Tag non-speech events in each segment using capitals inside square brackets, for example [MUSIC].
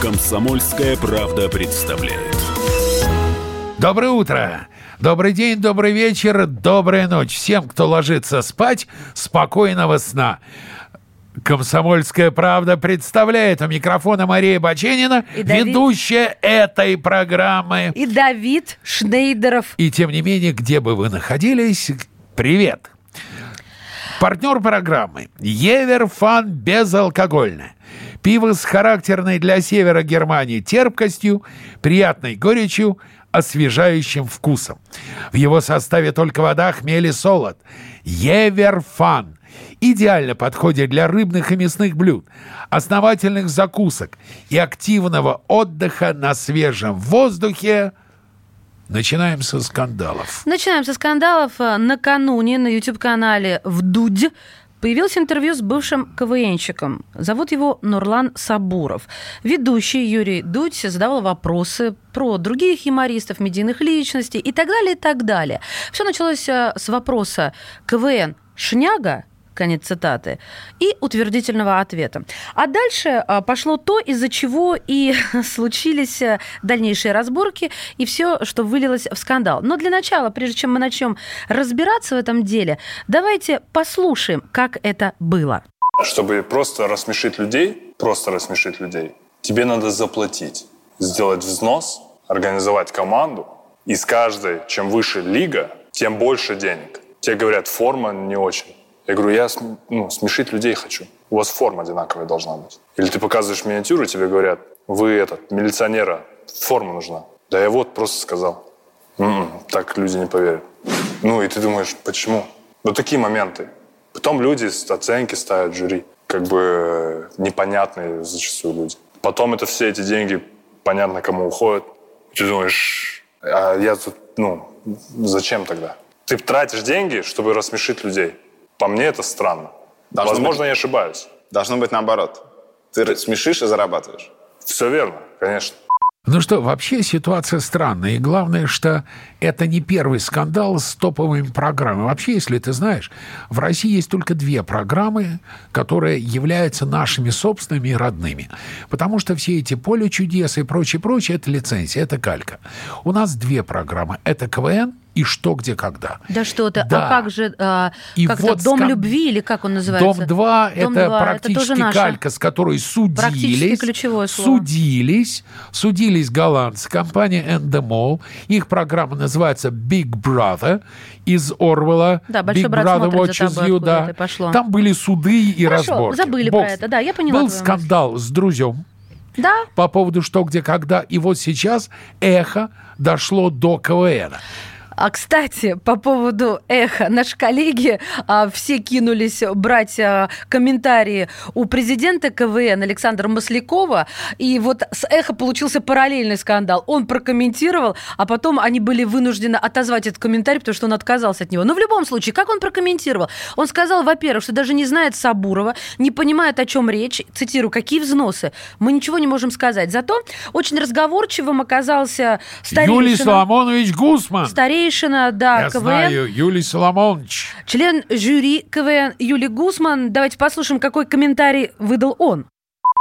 Комсомольская правда представляет. Доброе утро! Добрый день, добрый вечер, добрая ночь всем, кто ложится спать, спокойного сна. Комсомольская правда представляет у микрофона Мария Баченина, И Давид- ведущая этой программы. И Давид Шнейдеров. И тем не менее, где бы вы находились, привет! Партнер программы Еверфан безалкогольное. Пиво с характерной для севера Германии терпкостью, приятной горечью, освежающим вкусом. В его составе только вода, хмель и солод. Еверфан идеально подходит для рыбных и мясных блюд, основательных закусок и активного отдыха на свежем воздухе. Начинаем со скандалов. Начинаем со скандалов. Накануне на YouTube-канале «Вдудь» появилось интервью с бывшим КВНщиком. Зовут его Нурлан Сабуров. Ведущий Юрий Дудь задавал вопросы про других юмористов, медийных личностей и так далее, и так далее. Все началось э, с вопроса «КВН шняга?» Конец цитаты, и утвердительного ответа. А дальше а, пошло то, из-за чего и [LAUGHS] случились а, дальнейшие разборки, и все, что вылилось в скандал. Но для начала, прежде чем мы начнем разбираться в этом деле, давайте послушаем, как это было. Чтобы просто рассмешить людей, просто рассмешить людей, тебе надо заплатить, сделать взнос, организовать команду. И с каждой, чем выше лига, тем больше денег. Те говорят, форма не очень. Я говорю, я ну, смешить людей хочу. У вас форма одинаковая должна быть. Или ты показываешь миниатюру, тебе говорят, вы этот, милиционера, форма нужна. Да я вот просто сказал. «М-м, так люди не поверят. Ну и ты думаешь, почему? Ну такие моменты. Потом люди оценки ставят жюри. Как бы э, непонятные зачастую люди. Потом это все эти деньги понятно кому уходят. Ты думаешь, а я тут, ну, зачем тогда? Ты тратишь деньги, чтобы рассмешить людей. По мне это странно. Должно Возможно, быть. я ошибаюсь. Должно быть наоборот. Ты смешишь и зарабатываешь. Все верно, конечно. Ну что, вообще ситуация странная. И главное, что это не первый скандал с топовыми программами. Вообще, если ты знаешь, в России есть только две программы, которые являются нашими собственными и родными. Потому что все эти поле чудес и прочее-прочее, это лицензия, это калька. У нас две программы. Это КВН и «Что, где, когда». Да что ты, Да. а как же, а, И как вот это, Дом скан- любви или как он называется? Дом-2 Дом это 2, это практически тоже наше. калька, с которой Практически судились. ключевое слово. Судились. Судились голландцы, компания Endemol. Их программа называется Big Brother из Орвелла. Да, «Большой Big брат Brother Watches тобой», You, да. это пошло. Там были суды и Хорошо, разборки. забыли Бог про это, да, я поняла Был скандал с друзьем Да, по поводу «Что, где, когда». И вот сейчас эхо дошло до КВН. А, кстати, по поводу эхо, наши коллеги а, все кинулись брать а, комментарии у президента КВН Александра Маслякова, и вот с эхо получился параллельный скандал. Он прокомментировал, а потом они были вынуждены отозвать этот комментарий, потому что он отказался от него. Но в любом случае, как он прокомментировал? Он сказал, во-первых, что даже не знает Сабурова, не понимает, о чем речь. Цитирую, какие взносы? Мы ничего не можем сказать. Зато очень разговорчивым оказался старейшина. Юлий Соломонович Гусман. Старейшина, да, Я КВН. знаю, Юлий Соломонович. Член жюри КВН Юлий Гусман. Давайте послушаем, какой комментарий выдал он.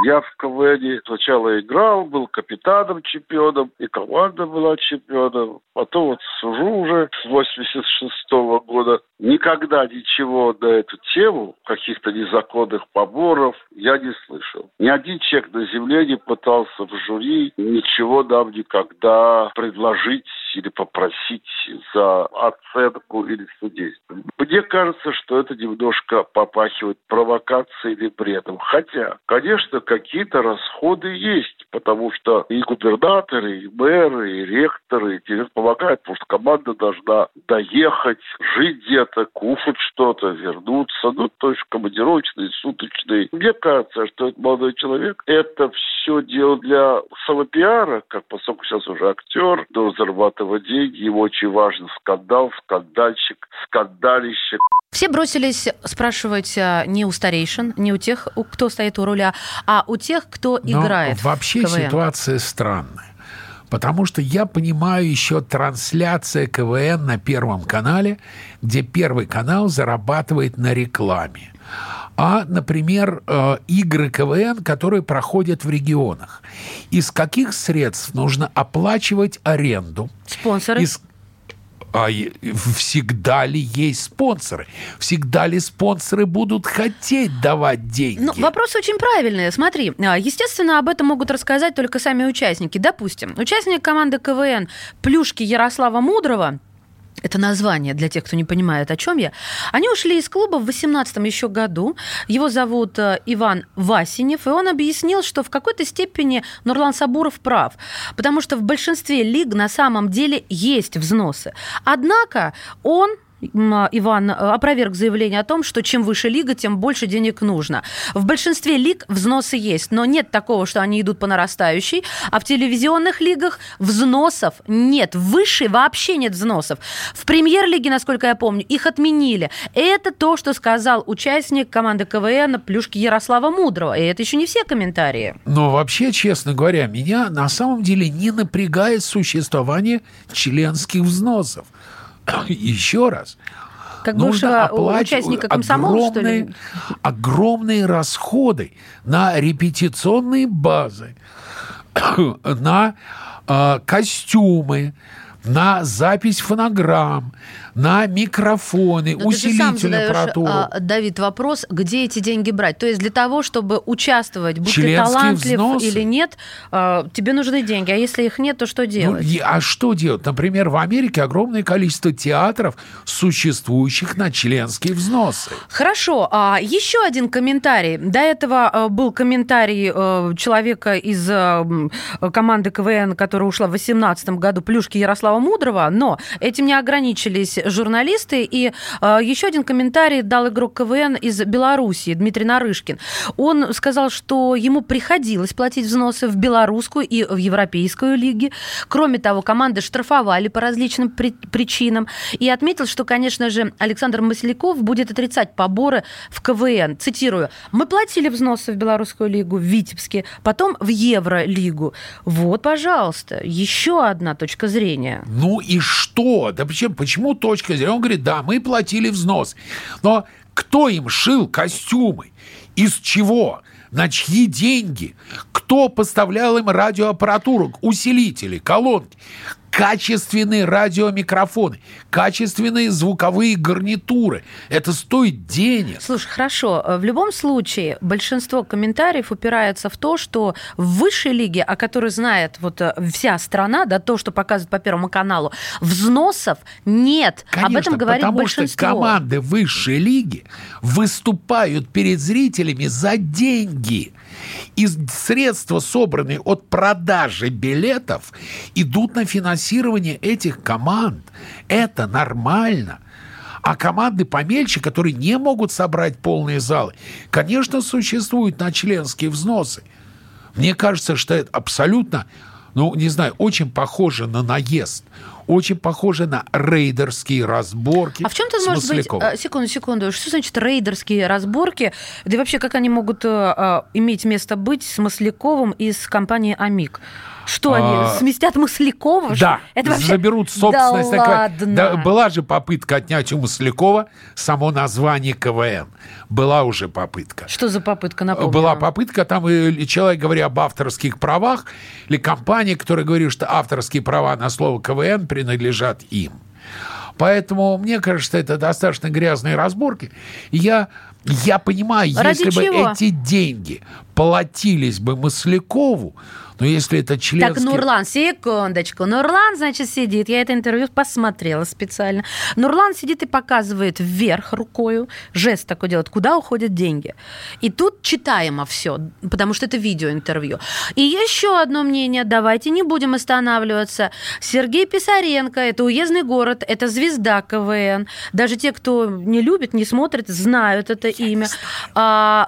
Я в КВН сначала играл, был капитаном чемпионом, и команда была чемпионом. Потом вот сужу уже с 86 года. Никогда ничего на эту тему, каких-то незаконных поборов, я не слышал. Ни один человек на земле не пытался в жюри ничего нам никогда предложить или попросить за оценку или судейство. Мне кажется, что это немножко попахивает провокацией или бредом. Хотя, конечно, какие-то расходы есть, потому что и губернаторы, и мэры, и ректоры, и директор помогают, потому что команда должна доехать, жить где-то, кушать что-то, вернуться, ну, то есть командировочные, суточные. Мне кажется, что этот молодой человек это все делал для самопиара, как поскольку сейчас уже актер, должен зарабатывать деньги, ему очень важен скандал, скандальщик, скандалище. Все бросились спрашивать а, не у старейшин, не у тех, кто стоит у руля, а у тех, кто Но играет. в вообще КВН. ситуация странная. Потому что я понимаю еще трансляция КВН на Первом канале, где Первый канал зарабатывает на рекламе. А, например, э, игры КВН, которые проходят в регионах. Из каких средств нужно оплачивать аренду? Спонсоры. Из а всегда ли есть спонсоры? Всегда ли спонсоры будут хотеть давать деньги? Ну, вопрос очень правильный. Смотри, а, естественно, об этом могут рассказать только сами участники. Допустим, участник команды КВН Плюшки Ярослава Мудрого это название для тех, кто не понимает, о чем я. Они ушли из клуба в 18 еще году. Его зовут э, Иван Васинев, и он объяснил, что в какой-то степени Нурлан Сабуров прав, потому что в большинстве лиг на самом деле есть взносы. Однако он Иван э, опроверг заявление о том, что чем выше лига, тем больше денег нужно. В большинстве лиг взносы есть, но нет такого, что они идут по нарастающей, а в телевизионных лигах взносов нет. В высшей вообще нет взносов. В премьер-лиге, насколько я помню, их отменили. Это то, что сказал участник команды КВН Плюшки Ярослава Мудрого. И это еще не все комментарии. Но вообще, честно говоря, меня на самом деле не напрягает существование членских взносов. Еще раз. Как Нужно оплачивать участника комсомола, что ли? огромные, огромные расходы на репетиционные базы, [COUGHS] на э, костюмы, на запись фонограмм, на микрофоны, Но ты задаешь, аппаратуру. а, Давид, вопрос, где эти деньги брать? То есть для того, чтобы участвовать, будь ты Членские талантлив взносы. или нет, а, тебе нужны деньги. А если их нет, то что Ну, делать? и- а что делать? Например, в Америке огромное количество театров, существующих на членские взносы. Хорошо, а еще один комментарий. До этого а, был комментарий а, человека из а, команды КВН, которая ушла в 2018 году, Плюшки Ярослава Мудрого, но этим не ограничились журналисты. И а, еще один комментарий дал игрок КВН из Белоруссии, Дмитрий Нарышкин. Он сказал, что ему приходилось платить взносы в белорусскую и в европейскую лиги. Кроме того, команды штрафовали по различным при- причинам. И отметил, что, конечно же, Александр Масляков будет отрицать поборы в КВН. Цитирую. «Мы платили взносы в Белорусскую лигу, в Витебске, потом в Евролигу. Вот, пожалуйста, еще одна точка зрения». Ну и что? Да почему, почему точка зрения? Он говорит, да, мы платили взнос. Но кто им шил костюмы? Из чего? На чьи деньги? Кто поставлял им радиоаппаратуру, усилители, колонки? Качественные радиомикрофоны, качественные звуковые гарнитуры. Это стоит денег. Слушай, хорошо. В любом случае, большинство комментариев упирается в то, что в высшей лиге, о которой знает вот э, вся страна, да, то, что показывают по Первому каналу, взносов нет. Об Конечно, этом говорит потому большинство. что команды высшей лиги выступают перед зрителями за деньги. И средства, собранные от продажи билетов, идут на финансирование этих команд. Это нормально. А команды помельче, которые не могут собрать полные залы, конечно, существуют на членские взносы. Мне кажется, что это абсолютно, ну, не знаю, очень похоже на наезд, очень похоже на рейдерские разборки А в чем тут может быть... Э, Секунду, секунду. Что значит рейдерские разборки? Да и вообще, как они могут э, э, иметь место быть с Масляковым и с компанией «Амик»? Что А, они, сместят Маслякова? Да, Это вообще... заберут собственность. Да КВН. ладно. Да, была же попытка отнять у Маслякова само название КВН. Была уже попытка. Что за попытка, напомню? Была попытка, там и человек, говоря об авторских правах, или компания, которая говорит, что авторские права на слово КВН принадлежат им. Поэтому мне кажется, это достаточно грязные разборки. И Я, я понимаю, Ради если чего? бы эти деньги платились бы Маслякову, но если это членский... Так, Нурлан, секундочку. Нурлан, значит, сидит. Я это интервью посмотрела специально. Нурлан сидит и показывает вверх рукою. Жест такой делает. Куда уходят деньги? И тут читаемо все, потому что это видеоинтервью. И еще одно мнение. Давайте не будем останавливаться. Сергей Писаренко. Это уездный город. Это звезда КВН. Даже те, кто не любит, не смотрит, знают это имя. А,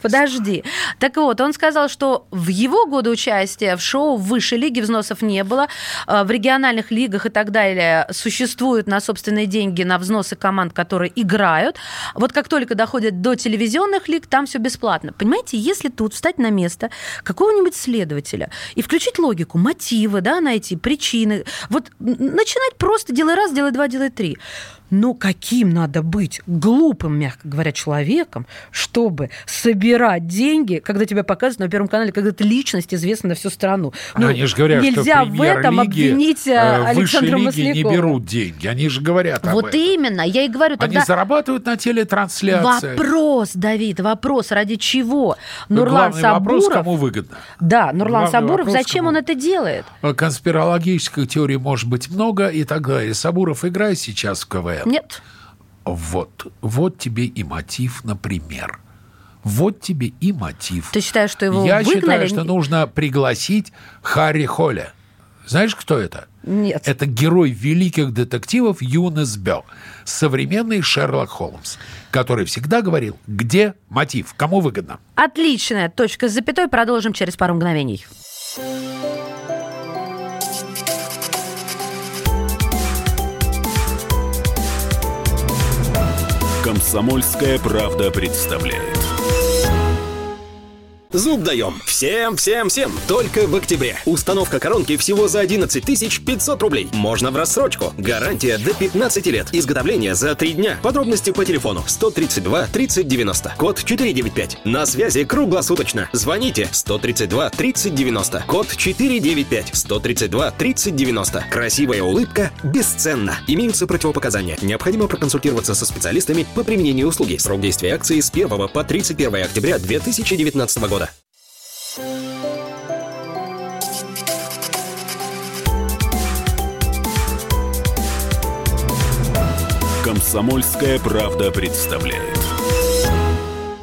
подожди. Так Так вот, он сказал, что в его годы участия в шоу в высшей лиге взносов не было, э, в региональных лигах и так далее существуют на собственные деньги на взносы команд, которые играют. Вот как только доходит до телевизионных лиг, там все бесплатно. Понимаете, если тут встать на место какого-нибудь следователя и включить логику, мотивы, да, найти причины, вот начинать просто делай раз, делай два, делай три. Но каким надо быть глупым, мягко говоря, человеком, чтобы собирать деньги, когда тебя показывают на Первом канале, когда ты личность известна на всю страну. Ну, они же говорят, нельзя что в этом обвинить э, Александра лиги Маслякова. не берут деньги. Они же говорят об Вот этом. именно, я и говорю, тогда Они зарабатывают на телетрансляции. вопрос, Давид, вопрос, ради чего? Но Нурлан главный вопрос, Сабуров... кому выгодно. Да, Нурлан Главный Сабуров, вопрос, зачем кому? он это делает? Конспирологических теорий может быть много и так далее. Сабуров играет сейчас в КВН. Нет. Вот. Вот тебе и мотив, например. Вот тебе и мотив. Ты считаешь, что его Я выгнали? считаю, что нужно пригласить Харри Холля. Знаешь, кто это? Нет. Это герой великих детективов Юнес Бё, современный Шерлок Холмс, который всегда говорил, где мотив, кому выгодно. Отличная точка с запятой. Продолжим через пару мгновений. Комсомольская правда представляет. Зуб даем. Всем, всем, всем. Только в октябре. Установка коронки всего за 11 500 рублей. Можно в рассрочку. Гарантия до 15 лет. Изготовление за 3 дня. Подробности по телефону 132 30 90. Код 495. На связи круглосуточно. Звоните 132 30 90. Код 495. 132 30 90. Красивая улыбка бесценна. Имеются противопоказания. Необходимо проконсультироваться со специалистами по применению услуги. Срок действия акции с 1 по 31 октября 2019 года. Комсомольская правда представляет.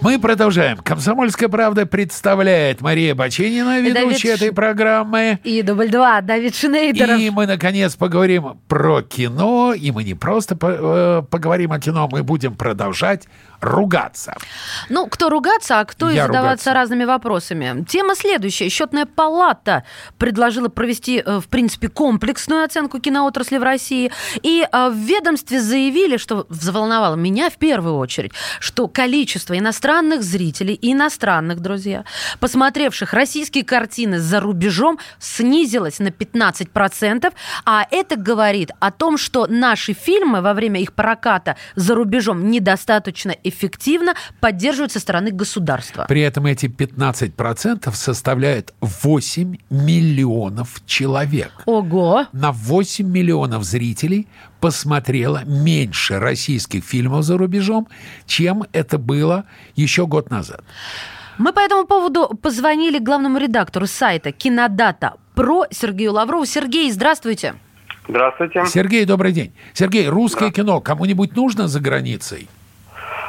Мы продолжаем. «Комсомольская правда» представляет Мария Баченина, ведущая Давид Ш- этой программы. И дубль два. Давид Шнейдеров. И мы, наконец, поговорим про кино. И мы не просто по- э, поговорим о кино, мы будем продолжать ругаться. Ну, кто ругаться, а кто и Я задаваться ругаться. разными вопросами. Тема следующая. Счетная палата предложила провести, э, в принципе, комплексную оценку киноотрасли в России. И э, в ведомстве заявили, что взволновало меня в первую очередь, что количество иностранных зрителей и иностранных, друзья, посмотревших российские картины за рубежом, снизилось на 15%. А это говорит о том, что наши фильмы во время их проката за рубежом недостаточно эффективно поддерживают со стороны государства. При этом эти 15% составляют 8 миллионов человек. Ого! На 8 миллионов зрителей посмотрело меньше российских фильмов за рубежом, чем это было еще год назад. Мы по этому поводу позвонили главному редактору сайта Кинодата про Сергею Лаврову. Сергей, здравствуйте. Здравствуйте. Сергей, добрый день. Сергей, русское кино кому-нибудь нужно за границей?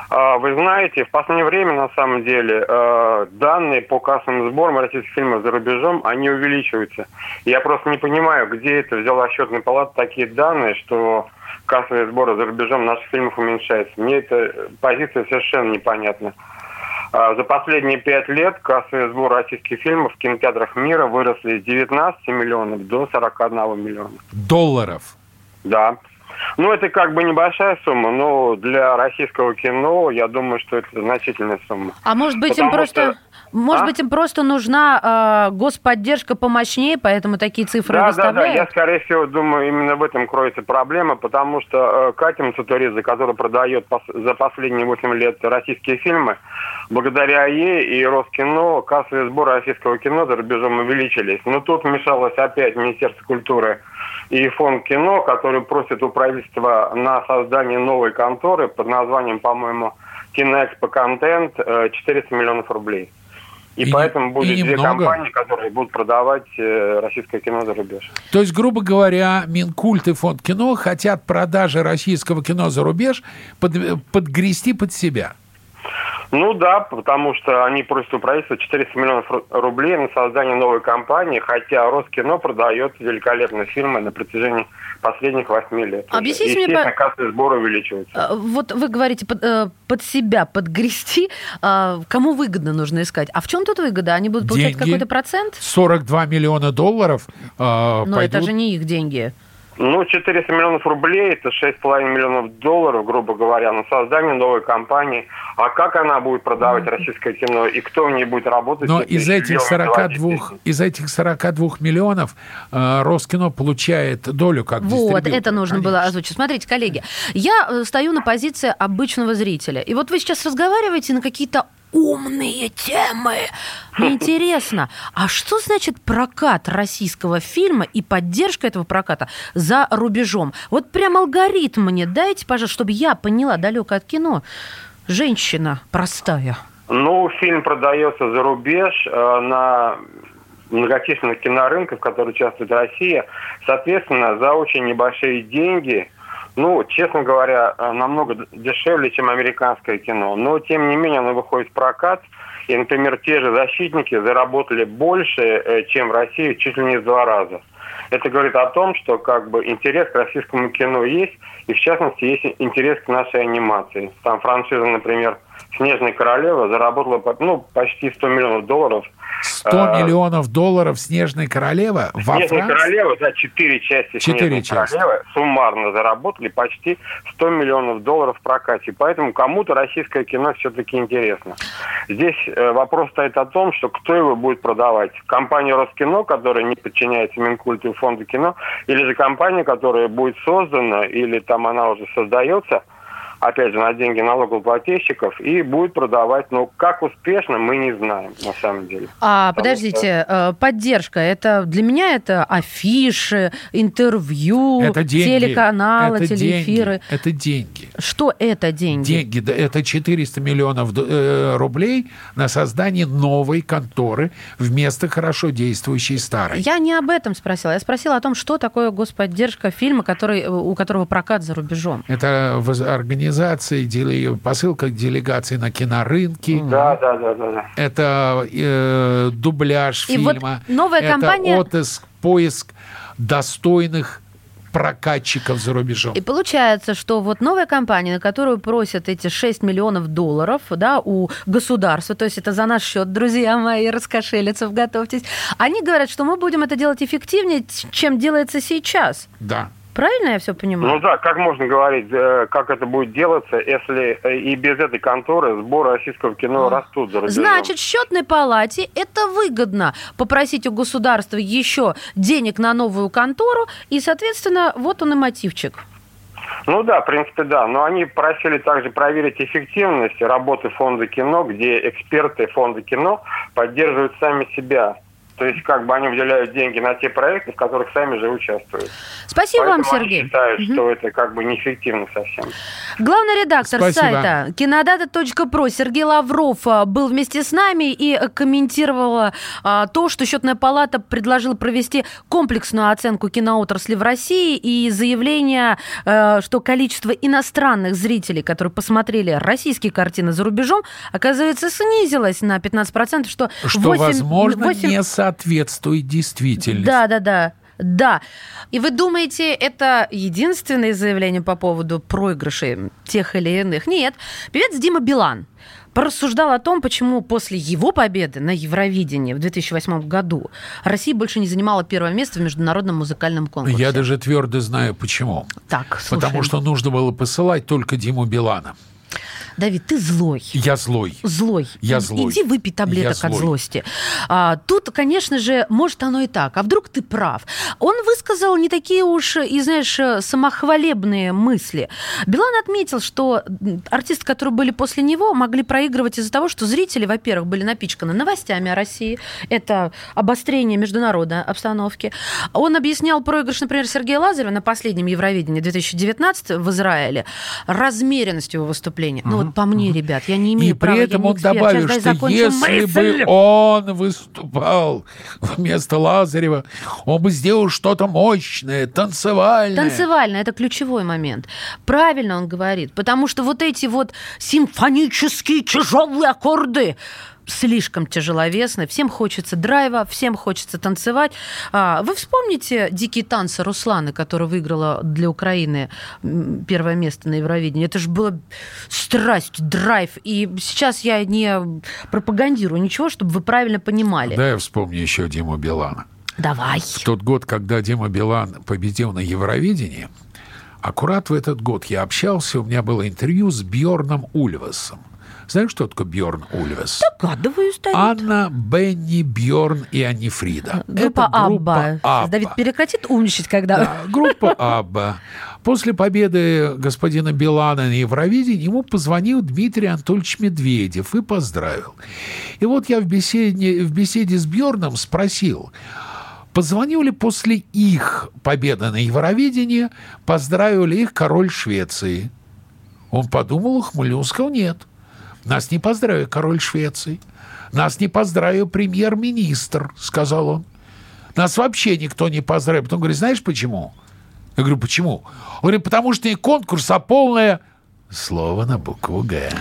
А, Вы знаете, в последнее время, на самом деле, э, данные по кассовым сборам российских фильмов за рубежом, они увеличиваются. Я просто не понимаю, где это взяла счетная палата такие данные, что кассовые сборы за рубежом наших фильмов уменьшаются. Мне эта позиция совершенно непонятна. А, За последние пять лет кассовые сборы российских фильмов в кинотеатрах мира выросли с 19 миллионов до 41 миллиона. Долларов. Да. Ну, это как бы небольшая сумма, но для российского кино, я думаю, что это значительная сумма. А может быть, им Потому просто... что- Может А? быть, им просто нужна э, господдержка помощнее, поэтому такие цифры Да, да, да, выставляют? я, скорее всего, думаю, именно в этом кроется проблема, потому что э, Катя Мацутуридзе, которая продает пос- за последние 8 лет российские фильмы, благодаря ей и Роскино кассовые сборы российского кино за рубежом увеличились. Но тут вмешалось опять Министерство культуры и фонд кино, который просит у правительства на создание новой конторы под названием, по-моему, Киноэкспо Контент э, 400 миллионов рублей. И, И поэтому и будет две немного. компании, которые будут продавать э, российское кино за рубеж. То есть, грубо говоря, Минкульт и Фонд кино хотят продажи российского кино за рубеж под- подгрести под себя. Ну да, потому что они просят у правительства 400 миллионов ру- рублей на создание новой компании, хотя Роскино продает великолепные фильмы на протяжении последних восьми лет. уже. Объясните мне, Естественно, по- кассовый сбор увеличивается. А, Вот вы говорите под, э, под себя подгрести, а, кому выгодно нужно искать. А в чем тут выгода? Они будут получать Деньги. какой-то процент? 42 миллиона долларов э, Но это пойдут же не их деньги. Ну, 400 миллионов рублей, это 6,5 миллионов долларов, грубо говоря, на создание новой компании. А как она будет продавать российское кино и кто в ней будет работать? Но из этих дело 42, делать. из этих 42 миллионов э, Роскино получает долю как Вот, дистрибьютор, это нужно было конечно. озвучить. Смотрите, коллеги, я э, стою на позиции обычного зрителя. И вот вы сейчас разговариваете на какие-то умные темы. Интересно, а что значит прокат российского фильма и поддержка этого проката за рубежом? Вот прям алгоритм мне дайте, пожалуйста, чтобы я поняла далеко от кино. Женщина простая. Ну, фильм продается за рубеж э, на многочисленных кинорынках, в которых участвует Россия. Соответственно, за очень небольшие деньги, ну, честно говоря, э, намного дешевле, чем американское кино. Но, тем не менее, оно выходит в прокат. И, например, те же «Защитники» заработали больше, э, чем в России, чуть ли не в два раза. Это говорит о том, что как бы интерес к российскому кино есть, и в частности есть интерес к нашей анимации. Там франшиза, например, «Снежная королева» заработала ну, почти 100 миллионов долларов. 100 А, миллионов долларов «Снежная королева» во «Снежная Франции. королева», за четыре части Четыре «Снежной части. королевы» суммарно заработали почти 100 миллионов долларов в прокате. Поэтому кому-то российское кино все-таки интересно. Здесь э, вопрос стоит о том, что кто его будет продавать. Компания «Роскино», которая не подчиняется Минкульту и Фонду кино, или же компания, которая будет создана, или там она уже создается, опять же, на деньги налогоплательщиков, и будет продавать. Но как успешно, мы не знаем, на самом деле. А, Потому подождите, э, поддержка, это для меня это афиши, интервью, Это деньги. телеканалы, это телеэфиры. Деньги, это деньги. Что это деньги? Деньги, да, это 400 миллионов э, рублей на создание новой конторы вместо хорошо действующей старой. Я не об этом спросила. Я спросила о том, что такое господдержка фильма, который, у которого прокат за рубежом. Это воз- организация, деле- посылка делегаций на кинорынки. Да, да, да, да. да. Это э, дубляж И вот фильма. новая это компания- отыск, поиск достойных прокатчиков за рубежом. И получается, что вот новая компания, на которую просят эти 6 миллионов долларов да, у государства, то есть это за наш счет, друзья мои, раскошелиться, готовьтесь, они говорят, что мы будем это делать эффективнее, чем делается сейчас. Да. Правильно я все понимаю? Ну да, как можно говорить, э, как это будет делаться, если э, и без этой конторы сборы российского кино растут за рубежом? Значит, счетной палате это выгодно попросить у государства еще денег на новую контору, и, соответственно, вот он и мотивчик. Ну да, в принципе, да. Но они просили также проверить эффективность работы фонда кино, где эксперты фонда кино поддерживают сами себя. То есть, как бы они выделяют деньги на те проекты, в которых сами же участвуют. Спасибо вам, Поэтому они Сергей. считают, что это как бы неэффективно совсем. Главный редактор Спасибо. сайта кинодата.про Сергей Лавров а, был вместе с нами и э, комментировал а, то, что счетная палата предложила провести комплексную оценку киноотрасли в России и заявление, э, что количество иностранных зрителей, которые посмотрели российские картины за рубежом, оказывается, снизилось на 15%, что, Что, 8 возможно, 8 не соответствует действительности. да, да, да. Да. И вы думаете, это единственное заявление по поводу проигрышей тех или иных? Нет. Певец Дима Билан порассуждал о том, почему после его победы на Евровидении в 2008 году Россия больше не занимала первое место в международном музыкальном конкурсе. Я даже твердо знаю, почему. Так, слушаем. Потому что нужно было посылать только Диму Билана. Давид, ты злой. Я злой. Злой. Я злой. Иди выпей таблеток от злости. А, тут, конечно же, может оно и так. А вдруг ты прав? Он высказал не такие уж и, знаешь, самохвалебные мысли. Билан отметил, что артисты, которые были после него, могли проигрывать из-за того, что зрители, во-первых, были напичканы новостями о России. Это обострение международной обстановки. Он объяснял проигрыш, например, Сергея Лазарева на последнем Евровидении 2019 в Израиле размеренностью его выступления. Ну вот по мне, ребят, я не имею И права, при я этом он эксперт. добавил, Сейчас что если мысль. бы он выступал вместо Лазарева, он бы сделал что-то мощное, танцевальное. Танцевально, это ключевой момент. Правильно он говорит, потому что вот эти вот симфонические тяжелые аккорды, слишком тяжеловесны. Всем хочется драйва, всем хочется танцевать. А, Вы вспомните «Дикие танцы» Русланы, которая выиграла для Украины первое место на Евровидении? Это же было страсть, драйв. И сейчас я не пропагандирую ничего, чтобы вы правильно понимали. Да, я вспомню еще Диму Билана. Давай. В тот год, когда Дима Билан победил на Евровидении, аккурат в этот год я общался, у меня было интервью с Бьорном Ульвасом. Знаешь, что такое Бьорн Ульвас? Догадываюсь, Давид. Анна, Бенни, Бьорн и Анифрида. Группа Это группа Абба. Абба. Давид перекратит умничать, когда... Да, группа Абба. После победы господина Билана на Евровидении ему позвонил Дмитрий Анатольевич Медведев и поздравил. И вот я в беседе, в беседе с Бьорном спросил, позвонил ли после их победы на Евровидении, поздравил ли их король Швеции. Он подумал, ухмыльнулся, сказал, нет. Нас не поздравил король Швеции. Нас не поздравил премьер-министр, сказал он. Нас вообще никто не поздравил. Потом говорит, знаешь почему? Я говорю, почему? Он говорит, потому что не конкурс, а полное слово на букву «Г».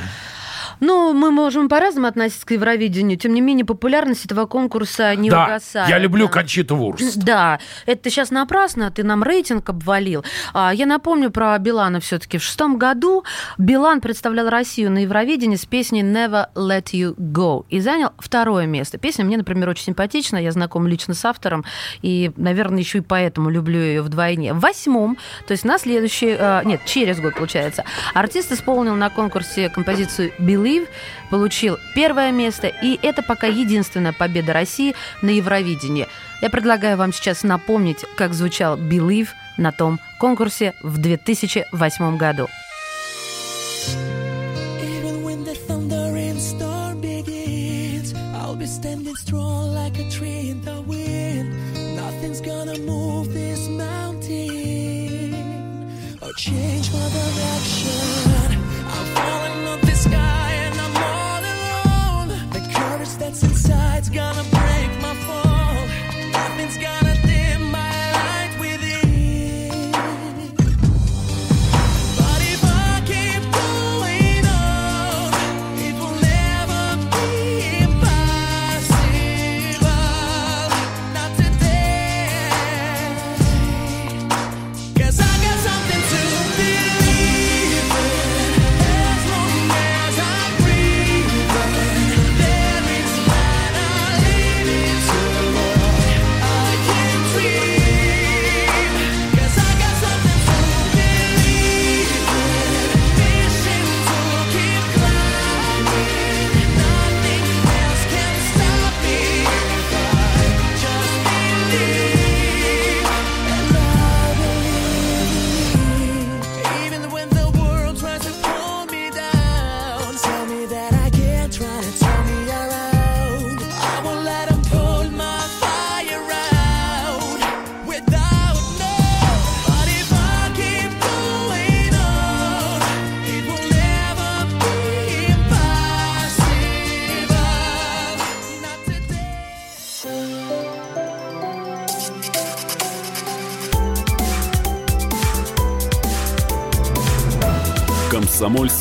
Ну, мы можем по-разному относиться к Евровидению. Тем не менее, популярность этого конкурса не да, угасает. я люблю да. Кончиту Вурст. Да, это сейчас напрасно, ты нам рейтинг обвалил. А, Я напомню про Билана все-таки. В шестом году Билан представлял Россию на Евровидении с песней «Never Let You Go» и занял второе место. Песня мне, например, очень симпатична, я знаком лично с автором, и, наверное, еще и поэтому люблю ее вдвойне. В восьмом, то есть на следующий, а, нет, через год, получается, артист исполнил на конкурсе композицию «Believe», получил первое место, и это пока единственная победа России на Евровидении. Я предлагаю вам сейчас напомнить, как звучал «Believe» на том конкурсе в 2008 году. Even when the thunder and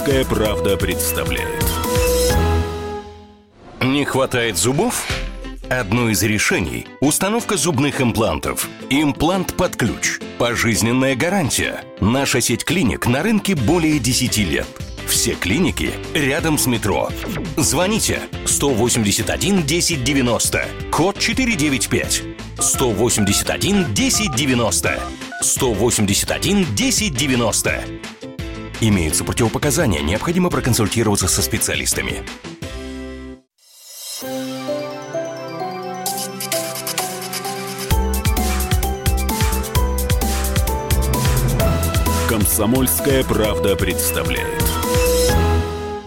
Комсомольская правда представляет. Не хватает зубов? Одно из решений – установка зубных имплантов. Имплант под ключ. Пожизненная гарантия. Наша сеть клиник на рынке более 10 лет. Все клиники рядом с метро. Звоните 181 1090, код 495. 181 1090. 181 1090. Имеются противопоказания, необходимо проконсультироваться со специалистами. Комсомольская правда представляет.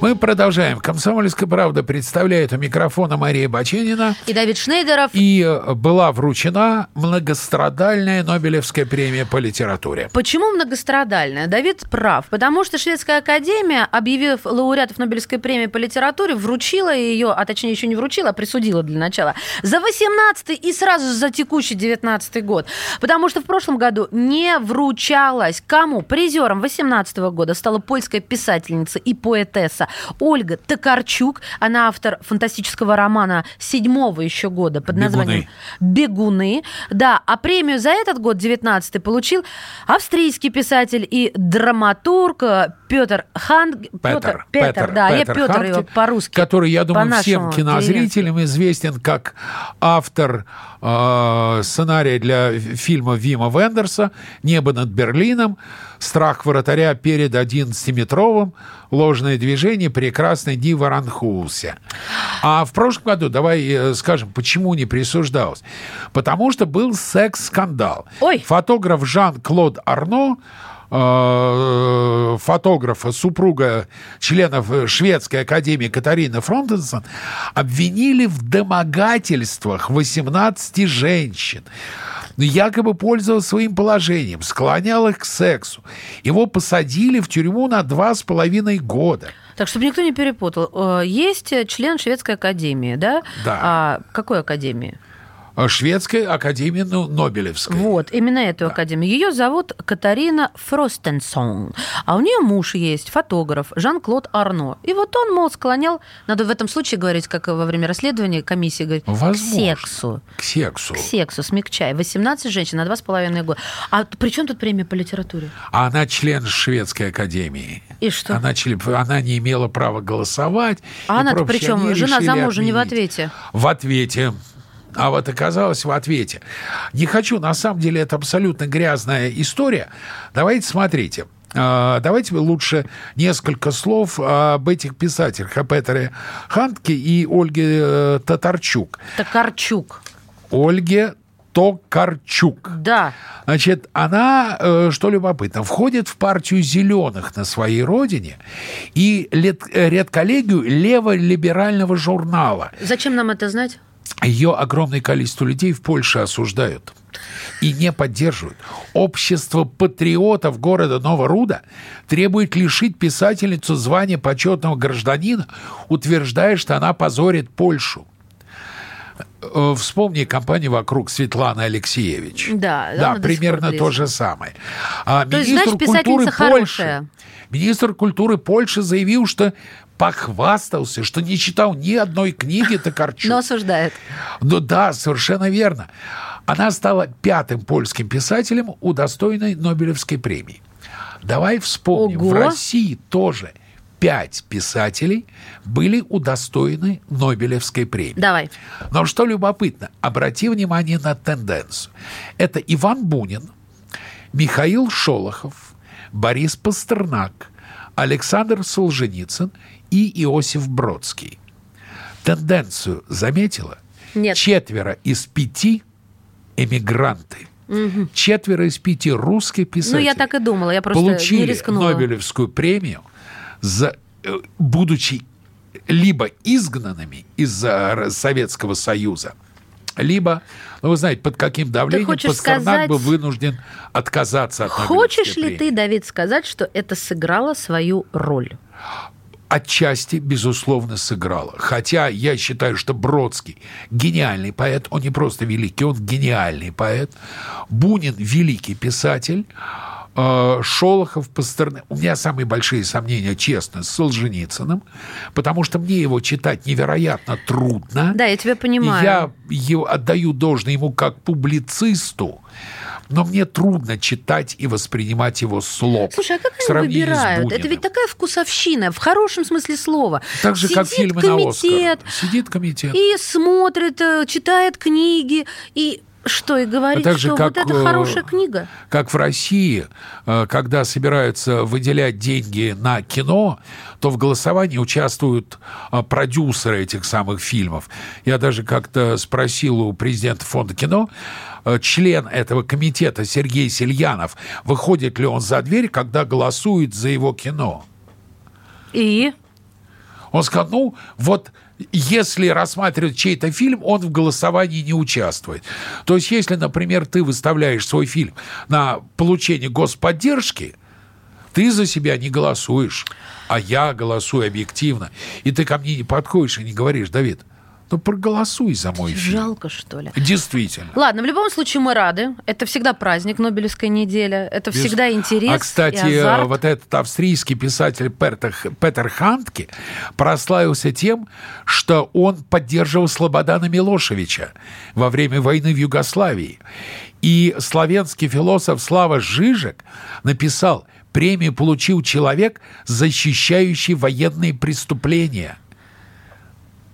Мы продолжаем. «Комсомольская правда» представляет у микрофона Мария Баченина. И Давид Шнейдеров. И э, была вручена многострадальная Нобелевская премия по литературе. Почему многострадальная? Давид прав, потому что Шведская академия, объявив лауреатов Нобелевской премии по литературе, вручила ее, а точнее еще не вручила, а присудила для начала, за 18 и сразу за текущий 19 год. Потому что в прошлом году не вручалась. Кому? Призером 18 года стала польская писательница и поэтесса Ольга Токарчук. Она автор фантастического романа седьмого еще года под названием «Бегуны». Да, а премию за этот год, 19 получил австрийский писатель и драматург Петр Хан... Петер, Петр, да, я Петр его по-русски. Который, я думаю, всем кинозрителям известен как автор э, сценария для фильма Вима Вендерса «Небо над Берлином», «Страх вратаря перед 11-метровым», «Ложное движение», «Прекрасный Ди в Аранхусе». А в прошлом году, давай э, скажем, почему не присуждалось. Потому что был секс-скандал. Ой. Фотограф Жан-Клод Арно э, фотографа, супруга членов э, Шведской академии Катарина Фронтенсон, обвинили в домогательствах 18 женщин. Якобы пользовался своим положением, склонял их к сексу. Его посадили в тюрьму на два с половиной года. Так, чтобы никто не перепутал. э, Есть член Шведской академии, да? Да. А какой академии? А Шведская академия ну, Нобелевская. Вот, именно эту академию. Ее зовут Катарина Фростенсон. А у нее муж есть, фотограф Жан-Клод Арно. И вот он, мол, склонял, надо в этом случае говорить, как во время расследования комиссии говорить, Возможно. к сексу. К сексу. К сексу, смягчай. 18 женщин на 2,5 года. А при чем тут премия по литературе? А она член Шведской академии. И что? Она, член- она не имела права голосовать. А она-то при чем? Жена замужем не в ответе. В ответе. А вот оказалось в ответе. Не хочу, на самом деле это абсолютно грязная история. Давайте смотрите. А, Давайте лучше несколько слов об этих писателях, о Петере Хантке и Ольге э, Татарчук. Токарчук. Ольге Токарчук. Да. Значит, она, э, что любопытно, входит в партию зеленых на своей родине и лет- э, редколлегию лево-либерального журнала. Зачем нам это знать? Ее огромное количество людей в Польше осуждают и не поддерживают. Общество патриотов города Новоруда требует лишить писательницу звания почетного гражданина, утверждая, что она позорит Польшу. Э, Вспомни компанию вокруг Светланы Алексеевич. Да, да, примерно то же самое. А То есть, министр значит, писательница культуры Польши, хорошая. министр культуры Польши заявил, что похвастался, что не читал ни одной книги [LAUGHS] Токарчук. Но осуждает. Ну да, совершенно верно. Она стала пятым польским писателем, удостоенной Нобелевской премии. Давай вспомним, Ого. в России тоже пять писателей были удостоены Нобелевской премии. Давай. Но что любопытно, обрати внимание на тенденцию. Это Иван Бунин, Михаил Шолохов, Борис Пастернак, Александр Солженицын и Иосиф Бродский. Тенденцию заметила? Нет. Четверо из пяти эмигранты. Четверо из пяти русских писателей Ну, я так и думала, я просто не получили рискнула. Нобелевскую премию, за, э, будучи либо изгнанными из Советского Союза, либо, ну, вы знаете, под каким давлением Пастернак сказать- был вынужден отказаться от Хочешь ли ты, премии. Давид, сказать, что это сыграло свою роль? Отчасти, безусловно, сыграла. Хотя я считаю, что Бродский гениальный поэт, он не просто великий, он гениальный поэт. Бунин великий писатель. э, Шолохов, Пастернак. У меня самые большие сомнения, честно, с Солженицыным, потому что мне его читать невероятно трудно. Да, я тебя понимаю. Я его отдаю должное ему как публицисту, но мне трудно читать и воспринимать его слог. Слушай, а как они выбирают? Это ведь такая вкусовщина, в хорошем смысле слова. Так же, как Сидит фильмы на комитет Оскар. Сидит комитет. и смотрит, э, читает книги, и что, и говорит, А так же, что как, вот это э, хорошая книга. Как в России, э, когда собираются выделять деньги на кино, то в голосовании участвуют э, продюсеры этих самых фильмов. Я даже как-то спросил у президента фонда кино, э, член этого комитета Сергей Сельянов, выходит ли он за дверь, когда голосует за его кино. И? Он сказал, ну, вот если рассматривать чей-то фильм, он в голосовании не участвует. То есть, если, например, ты выставляешь свой фильм на получение господдержки, ты за себя не голосуешь, а я голосую объективно. И ты ко мне не подходишь и не говоришь, Давид, ну проголосуй за мой фильм. Жалко, что ли? Действительно. Ладно, в любом случае мы рады. Это всегда праздник, Нобелевская неделя. Это Без- всегда интерес А, кстати, вот этот австрийский писатель Петер, Петер Хантке прославился тем, что он поддерживал Слободана Милошевича во время войны в Югославии. И славянский философ Слава Жижик написал, премию получил человек, защищающий военные преступления.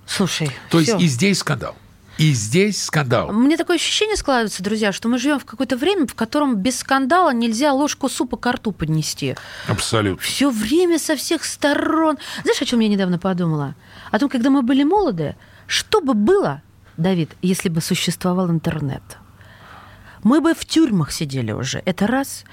Слушай, То есть всё. и здесь скандал. И здесь скандал. Мне такое ощущение складывается, друзья, что мы живем в какое-то время, в котором без скандала нельзя ложку супа к рту поднести. Абсолютно. Все время со всех сторон. Знаешь, о чем я недавно подумала? О том, когда мы были молоды, что бы было, Давид, если бы существовал интернет? Мы бы в тюрьмах сидели уже. Это раз.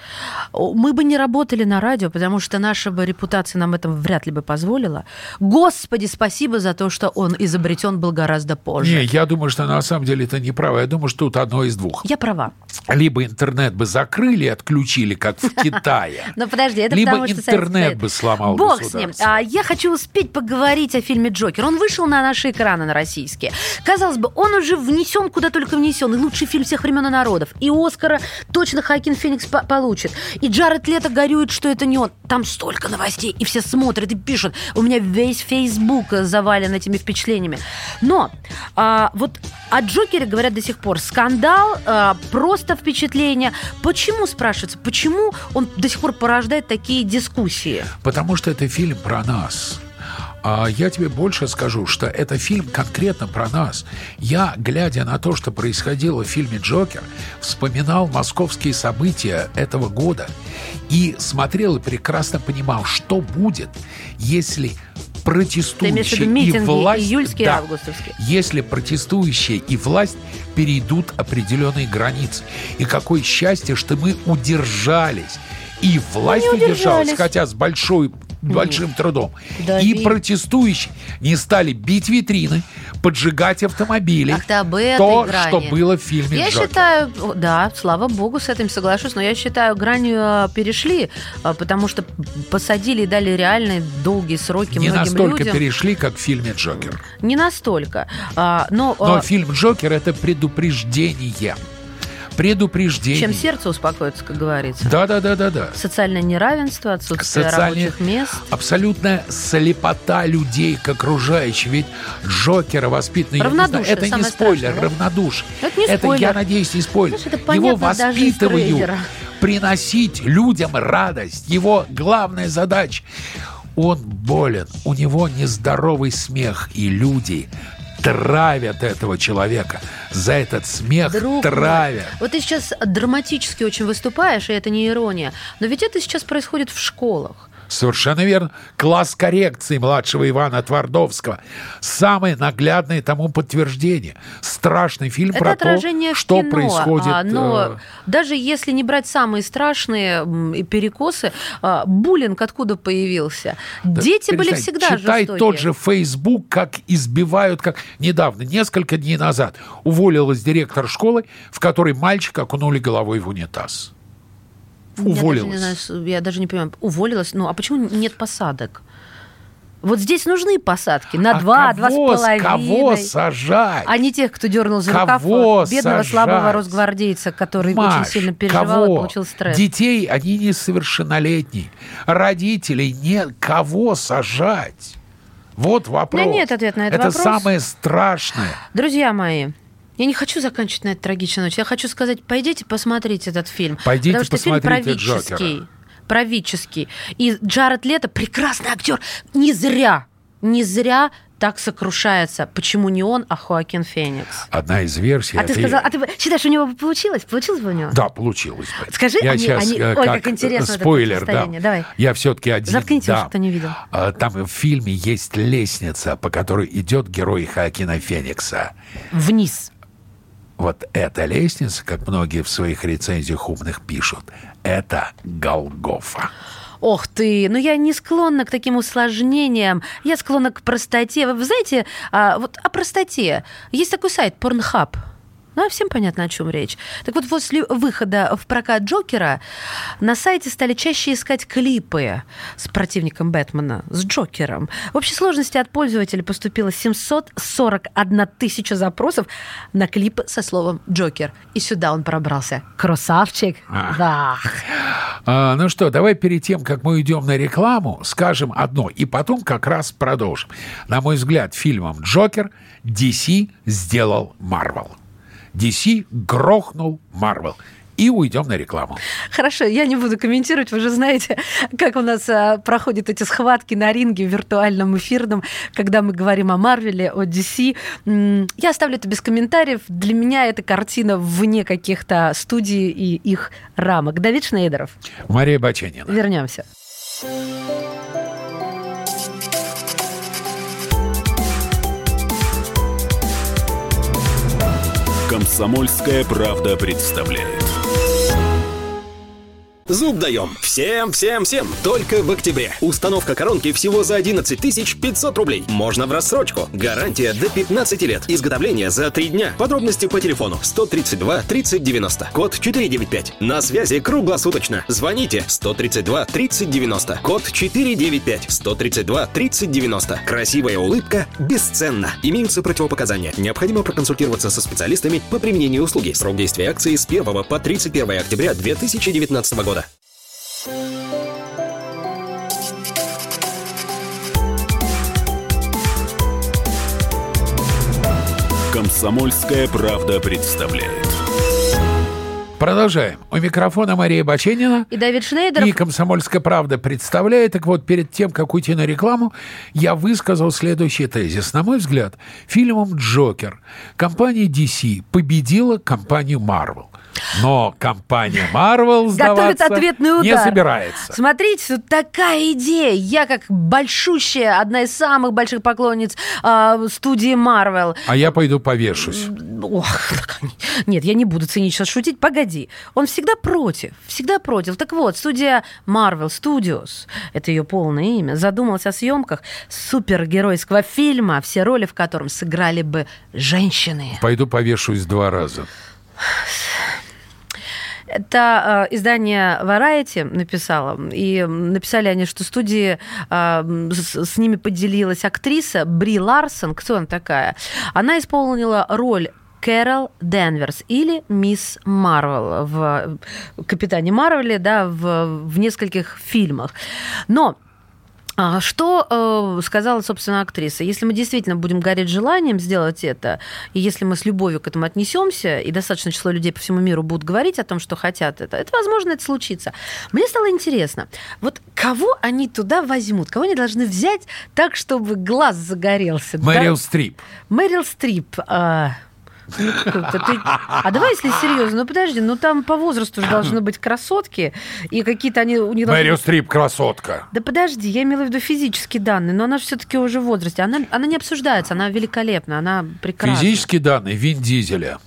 Мы бы не работали на радио, потому что наша бы репутация нам это вряд ли бы позволила. Господи, спасибо за то, что он изобретен был гораздо позже. Не, я думаю, что на самом деле это неправо. Я думаю, что тут одно из двух. Я права. Либо интернет бы закрыли и отключили, как в [LAUGHS] Китае. Но подожди, это Либо интернет бы сломал Бог с ним. А, я хочу успеть поговорить о фильме «Джокер». Он вышел на наши экраны, на российские. Казалось бы, он уже внесен куда только внесен. И лучший фильм всех времен и народов. И Оскара точно Хакин Феникс по- получит. И Джаред Лето горюет, что это не он. Там столько новостей, и все смотрят и пишут. У меня весь Фейсбук завален этими впечатлениями. Но а, вот о Джокере говорят до сих пор. Скандал, а, просто впечатление. Почему, спрашивается, почему он до сих пор порождает такие дискуссии? Потому что это фильм про нас. А я тебе больше скажу, что это фильм конкретно про нас. Я, глядя на то, что происходило в фильме «Джокер», вспоминал московские события этого года и смотрел и прекрасно понимал, что будет, если протестующие и власть... июльские, Да. августовские? если протестующие и власть перейдут определенные границы. И какое счастье, что мы удержались. И власть Ну, не удержалась, хотя с большой, большим трудом. Да, и ви- протестующие не стали бить витрины, поджигать автомобили. Ах ты об этой То, грани. что было в фильме Я «Джокер». считаю, да, слава богу, с этим соглашусь, но я считаю, гранью а, перешли, а, потому что посадили и дали реальные долгие сроки не многим настолько людям. перешли, как в фильме «Джокер». Не настолько. А, но Но фильм «Джокер» — это предупреждение. Предупреждение. чем сердце успокоится, как говорится. Да-да-да-да-да. Социальное неравенство, отсутствие Социальные- рабочих мест. Абсолютная слепота людей к окружающим. Ведь Джокера воспитанный... я не знаю, Равнодушие, это не спойлер, страшное, да? равнодушие. Это не я спойлер. надеюсь, не спойлер. Знаешь, это Его воспитывают приносить людям радость. Его главная задача. Он болен, у него нездоровый смех, и люди травят этого человека. За этот смех Друг мой, травят. Вот ты сейчас драматически очень выступаешь, и это не ирония. Но ведь это сейчас происходит в школах. Совершенно верно. Класс коррекции младшего Ивана Твардовского. Самое наглядное тому подтверждение. Страшный фильм Это про то, что кино, происходит. а, но э, даже если не брать самые страшные перекосы, а, буллинг откуда появился? Дети были всегда Читай жестокие. тот же Facebook, как избивают, как недавно, несколько дней назад, уволилась директор школы, в которой мальчик окунули головой в унитаз. Я даже, Уволилась. знаю, я даже не понимаю, уволилась. Ну, а почему нет посадок? Вот здесь нужны посадки на А два, два с кого, половиной. Кого сажать? А не тех, кто дернул за Кого рукав бедного сажать? слабого росгвардейца, который Маш, очень сильно переживал кого? и получил стресс. Детей, они несовершеннолетние. Родителей нет. Кого сажать? Вот вопрос. меня нет ответа на этот Это вопрос. самое страшное. Друзья мои, я не хочу заканчивать на этой трагичной ноте. Я хочу сказать, пойдите посмотрите этот фильм. Пойдите потому что фильм правительский. «Джокера». Правительский. И Джаред Лето прекрасный актер. Не зря, не зря так сокрушается. Почему не он, а Хоакин Феникс? Одна из версий. А ты это- сказал, а ты считаешь, у него получилось? Получилось бы у него? Да, получилось бы. Скажи, я они- сейчас, они- э, ой, как интересно это спойлер, да. противостояние. Давай. Я все-таки один. Заткните да. кто не видел. А, Там в фильме есть лестница, по которой идет герой Хакина Феникса. Вниз. Вот эта лестница, как многие в своих рецензиях умных пишут, это Голгофа. Ох ты, ну я не склонна к таким усложнениям, я склонна к простоте. Вы знаете, а, вот о простоте. Есть такой сайт Pornhub. Ну, а всем понятно, о чем речь. Так вот, после выхода в прокат Джокера на сайте стали чаще искать клипы с противником Бэтмена, с Джокером. В общей сложности от пользователей поступило 741 тысяча запросов на клипы со словом Джокер. И сюда он пробрался. Красавчик. Да. А, ну что, давай перед тем, как мы уйдем на рекламу, скажем одно, и потом как раз продолжим. На мой взгляд, фильмом «Джокер» DC сделал Марвел. DC грохнул Марвел. И уйдем на рекламу. Хорошо, я не буду комментировать. Вы же знаете, [LAUGHS] как у нас а, проходят эти схватки на ринге в виртуальном эфирном, когда мы говорим о Марвеле, о DC. Я оставлю это без комментариев. Для меня эта картина вне каких-то студий и их рамок. Давид Шнейдеров. Мария Баченина. Вернемся. Комсомольская правда представляет. Зуб даем. Всем, всем, всем. Только в октябре. Установка коронки всего за 11 500 рублей. Можно в рассрочку. Гарантия до 15 лет. Изготовление за 3 дня. Подробности по телефону 132 30 90. Код 495. На связи круглосуточно. Звоните 132 30 90. Код 495. 132 30 90. Красивая улыбка бесценна. Имеются противопоказания. Необходимо проконсультироваться со специалистами по применению услуги. Срок действия акции с 1 по 31 октября 2019 года. Комсомольская правда представляет. Продолжаем. У микрофона Мария Баченина. И Давид Шнейдеров. И «Комсомольская правда» представляет. Так вот, перед тем, как уйти на рекламу, я высказал следующий тезис. На мой взгляд, фильмом «Джокер» компания DC победила компанию Marvel. Но компания Marvel Готовит ответный удар. не собирается. Смотрите, тут такая идея. Я как большущая, одна из самых больших поклонниц а, студии Marvel. А я пойду повешусь. Ох, нет, я не буду цинично шутить. Погоди. Он всегда против. Всегда против. Так вот, студия Marvel Studios, это ее полное имя, задумалась о съемках супергеройского фильма, все роли в котором сыграли бы женщины. Пойду повешусь два раза. Это э, издание Variety написало, и написали они, что студии э, с, с ними поделилась актриса Бри Ларсон. Кто она такая? Она исполнила роль Кэрол Денверс или Мисс Марвел в Капитане Марвеле, да, в, в нескольких фильмах. Но а Что э, сказала, собственно, актриса? Если мы действительно будем гореть желанием сделать это, и если мы с любовью к этому отнесемся, и достаточное число людей по всему миру будут говорить о том, что хотят это, это возможно, это случится. Мне стало интересно, вот кого они туда возьмут? Кого они должны взять так, чтобы глаз загорелся? да? Мэрил Стрип. Мэрил Стрип. а, ну, ты- А давай, если серьезно, ну подожди, ну там по возрасту же должны быть красотки, и какие-то они у них должны Мэрил Стрип красотка. да подожди, я имела в виду физические данные, но она же все-таки уже в возрасте. Она, она не обсуждается, она великолепна, она прекрасна. Физические данные Вин Дизеля.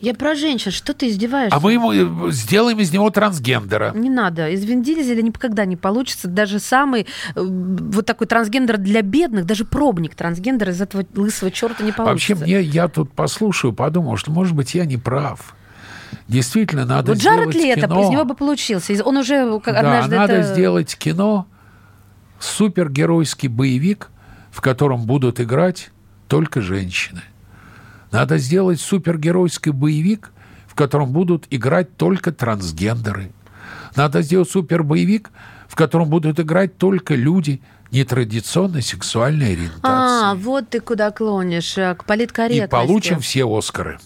Я про женщин, что ты издеваешься? А мы ему э, сделаем из него трансгендера. Не надо. Из Вин Дизеля никогда не получится. Даже самый э, вот такой трансгендер для бедных, даже пробник трансгендера из этого лысого черта не получится. Вообще, мне, я тут послушаю, подумал, что, может быть, я не прав. Действительно, надо вот Джаред сделать Лето, кино. из него бы получился. Он уже как, Да, однажды надо это... сделать кино, супергеройский боевик, в котором будут играть только женщины. Надо сделать супергеройский боевик, в котором будут играть только трансгендеры. Надо сделать супербоевик, в котором будут играть только люди нетрадиционной сексуальной ориентации. А, вот ты куда клонишь, э, к И политкорректности. получим все Оскары.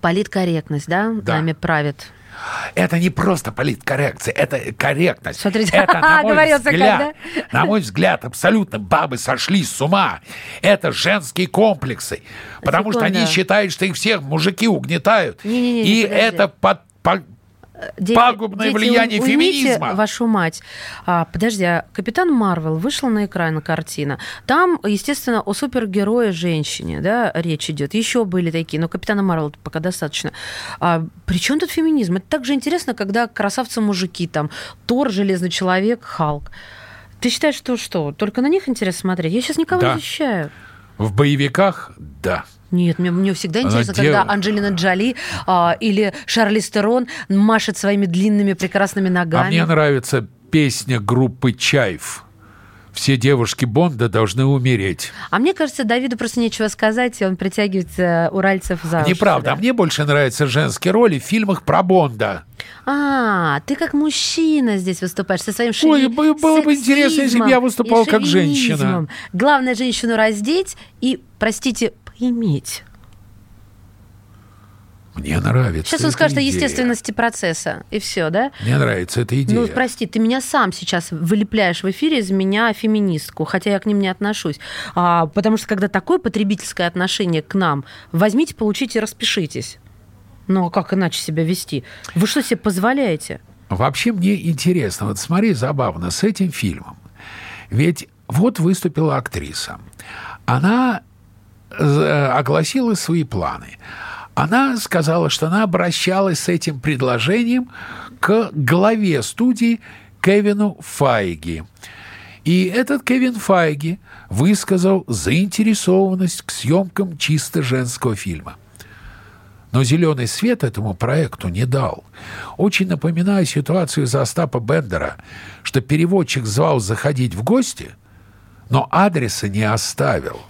Политкорректность, да, Да. нами правит. Это не просто политкоррекция, это корректность. Смотрите, это, на [LAUGHS] мой взгляд, на мой взгляд, абсолютно бабы сошли с ума. Это женские комплексы. Потому что они считают, что их всех мужики угнетают. Не-не-не, И подожди. это под- по- Дети- Пагубное дети, влияние феминизма. вашу мать. А, подожди, а Капитан Марвел вышла на экран картина. Там, естественно, о супергерое женщине, да, речь идет. Еще были такие, но Капитана Марвел пока достаточно. А, при чем тут феминизм? Это так же интересно, когда красавцы-мужики там, Тор, Железный человек, Халк. Ты считаешь, что что? Только на них интересно смотреть? Я сейчас никого Да. не защищаю. В боевиках, да. Нет, мне, мне всегда Она интересно, дел- когда Анджелина Джоли а, или Шарли Стерон машет своими длинными прекрасными ногами. А мне нравится песня группы «Чайф». Все девушки Бонда должны умереть. А мне кажется, Давиду просто нечего сказать, и он притягивает э, уральцев за уши Неправда. А сюда. мне больше нравятся женские роли в фильмах про Бонда. А, ты как мужчина здесь выступаешь со своим шови... Ой, бы- было бы интересно, если бы я выступал как женщина. Главное женщину раздеть и, простите, поиметь. Мне нравится Сейчас он скажет о естественности процесса, и все, да? Мне нравится эта идея. Ну, прости, ты меня сам сейчас вылепляешь в эфире из меня феминистку, хотя я к ним не отношусь. А, потому что когда такое потребительское отношение к нам, возьмите, получите, распишитесь. Ну, а как иначе себя вести? Вы что себе позволяете? Вообще мне интересно, вот смотри, забавно, с этим фильмом. Ведь вот выступила актриса. Она огласила свои планы. Она сказала, что она обращалась с этим предложением к главе студии Кевину Файги. И этот Кевин Файги высказал заинтересованность к съемкам чисто женского фильма. Но зеленый свет этому проекту не дал. Очень напоминаю ситуацию из Остапа Бендера, что переводчик звал заходить в гости, но адреса не оставил.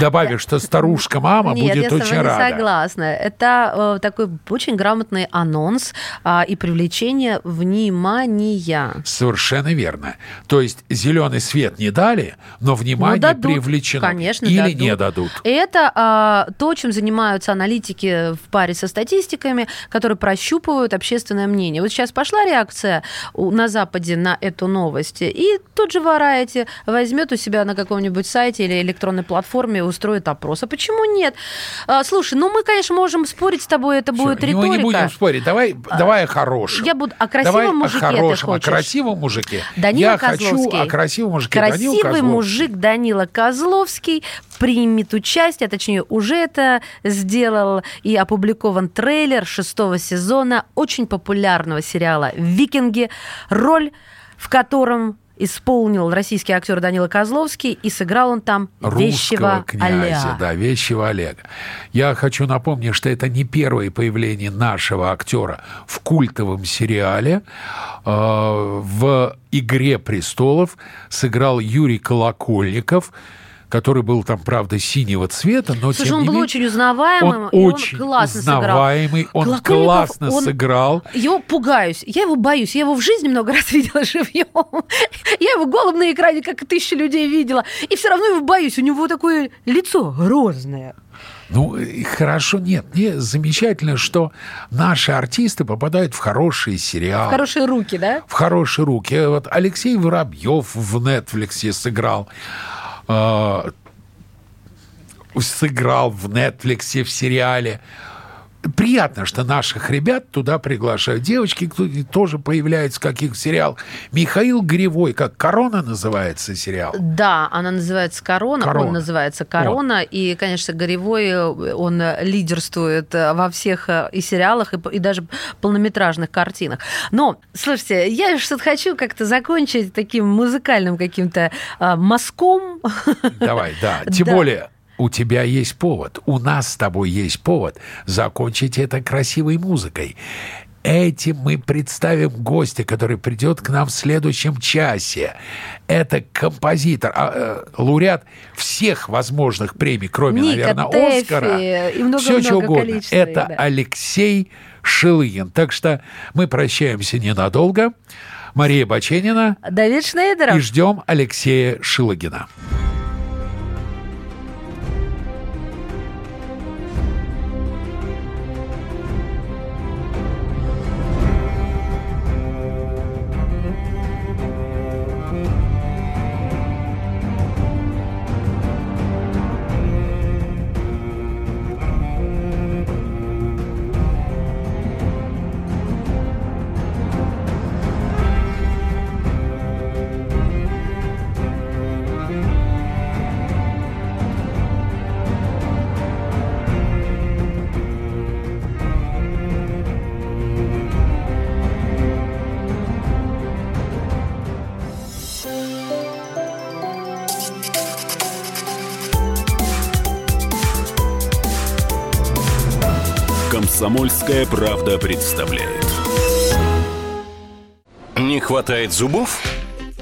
Добавив, что старушка-мама Нет, будет я очень рада. согласна. Это э, такой очень грамотный анонс а, и привлечение внимания. Совершенно верно. То есть зеленый свет не дали, но внимание Ну, дадут, привлечено. Конечно, Или дадут. не дадут. Это а, то, чем занимаются аналитики в паре со статистиками, которые прощупывают общественное мнение. Вот сейчас пошла реакция на Западе на эту новость, и тут же Variety возьмет у себя на каком-нибудь сайте или электронной платформе устроит опрос. А почему нет? А, слушай, ну мы, конечно, можем спорить с тобой, это Всё, будет не- риторика. Мы не будем спорить. Давай, давай о хорошем. Я буду о красивом Давай мужике о ты хорошем, хочешь? о красивом мужике. Данила Я хочу Козловский. о красивом мужике. Данила Красивый Козловский. мужик Данила Козловский примет участие, а точнее уже это сделал и опубликован трейлер шестого сезона очень популярного сериала «Викинги», роль в котором исполнил российский актер Данила Козловский, и сыграл он там русского вещего князя, Олега. да, вещего Олега. Я хочу напомнить, что это не первое появление нашего актера в культовом сериале. Э, В «Игре престолов» сыграл Юрий Колокольников, который был там, правда, синего цвета, но Слушай, тем он не был менее, очень узнаваемым, он и он очень классно сыграл. узнаваемый, он Колокольников, классно он- сыграл. Его пугаюсь. Я его боюсь. Я его в жизни много [LAUGHS] раз видела живьем. Я его голым на экране, как тысячи людей видела. И все равно его боюсь. У него такое лицо грозное. Ну, и хорошо, нет, не замечательно, что наши артисты попадают в хорошие сериалы. Хорошие руки, да? в хорошие руки. Вот Алексей Воробьев в Netflix сыграл. Э, сыграл в Netflix в сериале. Приятно, что наших ребят туда приглашают. Девочки кто- тоже появляются в каких сериалах. Михаил Гривой, как «Корона» называется сериал. Да, она называется «Корона», «Корона». он называется «Корона», и, конечно, Горевой, э, он лидерствует э, во всех э, и сериалах, и, и даже полнометражных картинах. Но, слушайте, я что-то хочу как-то закончить таким музыкальным каким-то э, мазком. Давай, да. [LAUGHS] Тем Да. более, у тебя есть повод, у нас с тобой есть повод закончить это красивой музыкой. Этим мы представим гостя, который придет к нам в следующем часе. Это композитор, а, э, лауреат всех возможных премий, кроме, Ника, наверное, Тэфи Оскара. и много-много Все, что угодно. Это да. Алексей Шилыгин. Так что мы прощаемся ненадолго. Мария Баченина. Давид Шнейдеров. И ждем Алексея Шилыгина. Комсомольская правда представляет. Не хватает зубов?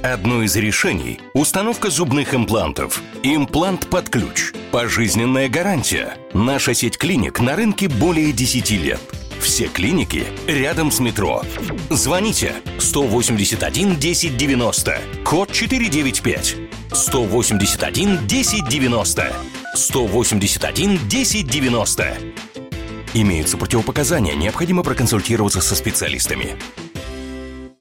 Одно из решений – установка зубных имплантов. Имплант под ключ. Пожизненная гарантия. Наша сеть клиник на рынке более 10 лет. Все клиники рядом с метро. Звоните 181 1090, код 495. 181 1090. 181 1090. Имеются противопоказания, необходимо проконсультироваться со специалистами.